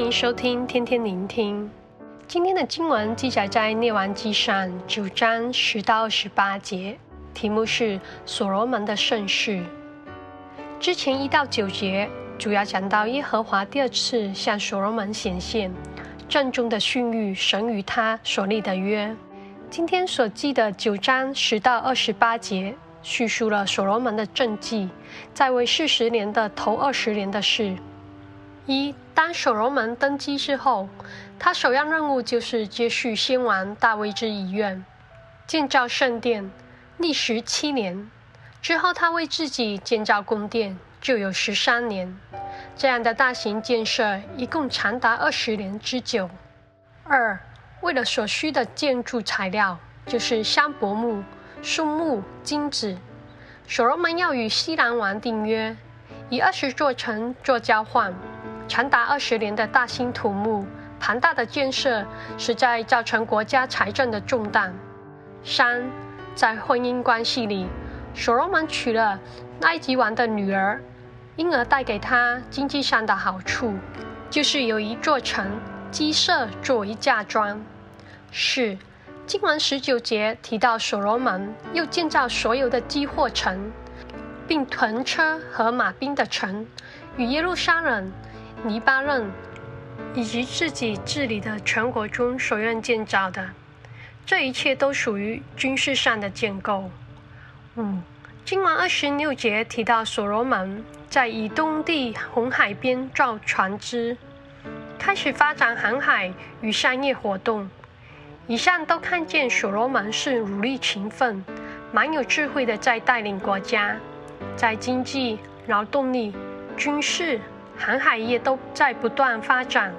迎收听天天聆听。今天的经文记载在《列王记上》九章十到二十八节，题目是所罗门的盛事。之前一到九节主要讲到耶和华第二次向所罗门显现，郑重的训諭神与他所立的约。今天所记的九章十到二十八节，叙述了所罗门的政绩，在位四十年的头二十年的事。一，当所罗门登基之后，他首要任务就是接续先王大卫之遗愿，建造圣殿，历时七年。之后，他为自己建造宫殿，就有十三年。这样的大型建设，一共长达二十年之久。二，为了所需的建筑材料，就是香柏木、树木、金子，所罗门要与西兰王订约，以二十座城做交换。长达二十年的大兴土木，庞大的建设，实在造成国家财政的重担。三，在婚姻关系里，所罗门娶了埃及王的女儿，因而带给他经济上的好处，就是有一座城鸡舍作为嫁妆。四，经文十九节提到所罗门又建造所有的积货城，并屯车和马兵的城，与耶路撒冷。黎巴嫩以及自己治理的全国中所愿建造的，这一切都属于军事上的建构。五，经文二十六节提到所罗门在以东地红海边造船只，开始发展航海与商业活动。以上都看见所罗门是努力勤奋、蛮有智慧的，在带领国家，在经济、劳动力、军事。航海业都在不断发展，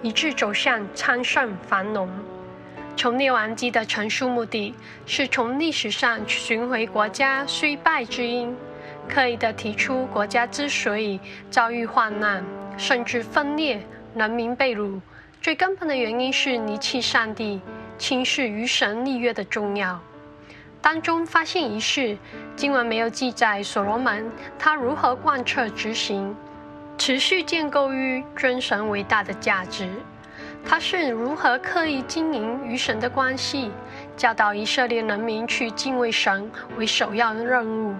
以致走向昌盛繁荣。从列王纪的陈述目的是从历史上寻回国家衰败之因，刻意地提出国家之所以遭遇患难，甚至分裂，人民被掳，最根本的原因是离弃上帝，轻视与神立约的重要。当中发现一事，经文没有记载所罗门他如何贯彻执行。持续建构于尊神为大的价值，他是如何刻意经营与神的关系，教导以色列人民去敬畏神为首要的任务。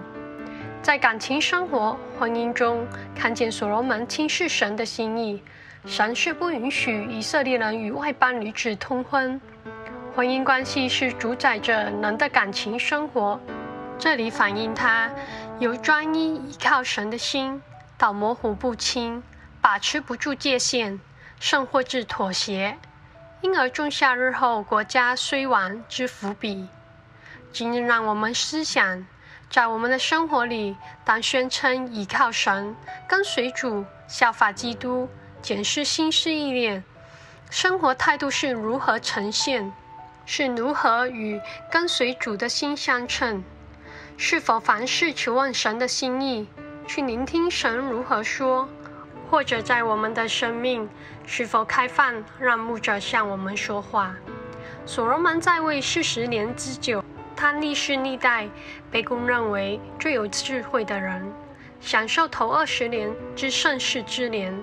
在感情生活、婚姻中，看见所罗门轻视神的心意，神是不允许以色列人与外邦女子通婚。婚姻关系是主宰着人的感情生活，这里反映他有专一依靠神的心。到模糊不清，把持不住界限，甚或至妥协，因而种下日后国家衰亡之伏笔。今日让我们思想，在我们的生活里，当宣称倚靠神、跟随主、效法基督，检视心思意念，生活态度是如何呈现？是如何与跟随主的心相称？是否凡事求问神的心意？去聆听神如何说，或者在我们的生命是否开放，让牧者向我们说话。所罗门在位四十年之久，他历世历代被公认为最有智慧的人，享受头二十年之盛世之年。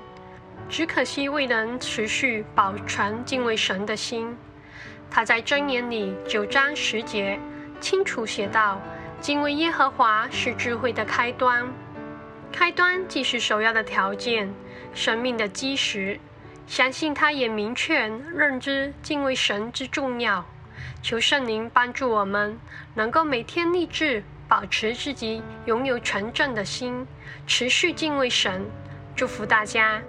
只可惜未能持续保存敬畏神的心。他在箴言里九章十节清楚写道：“敬畏耶和华是智慧的开端。”开端既是首要的条件，生命的基石。相信他也明确认知敬畏神之重要。求圣灵帮助我们，能够每天立志保持自己拥有纯正的心，持续敬畏神。祝福大家。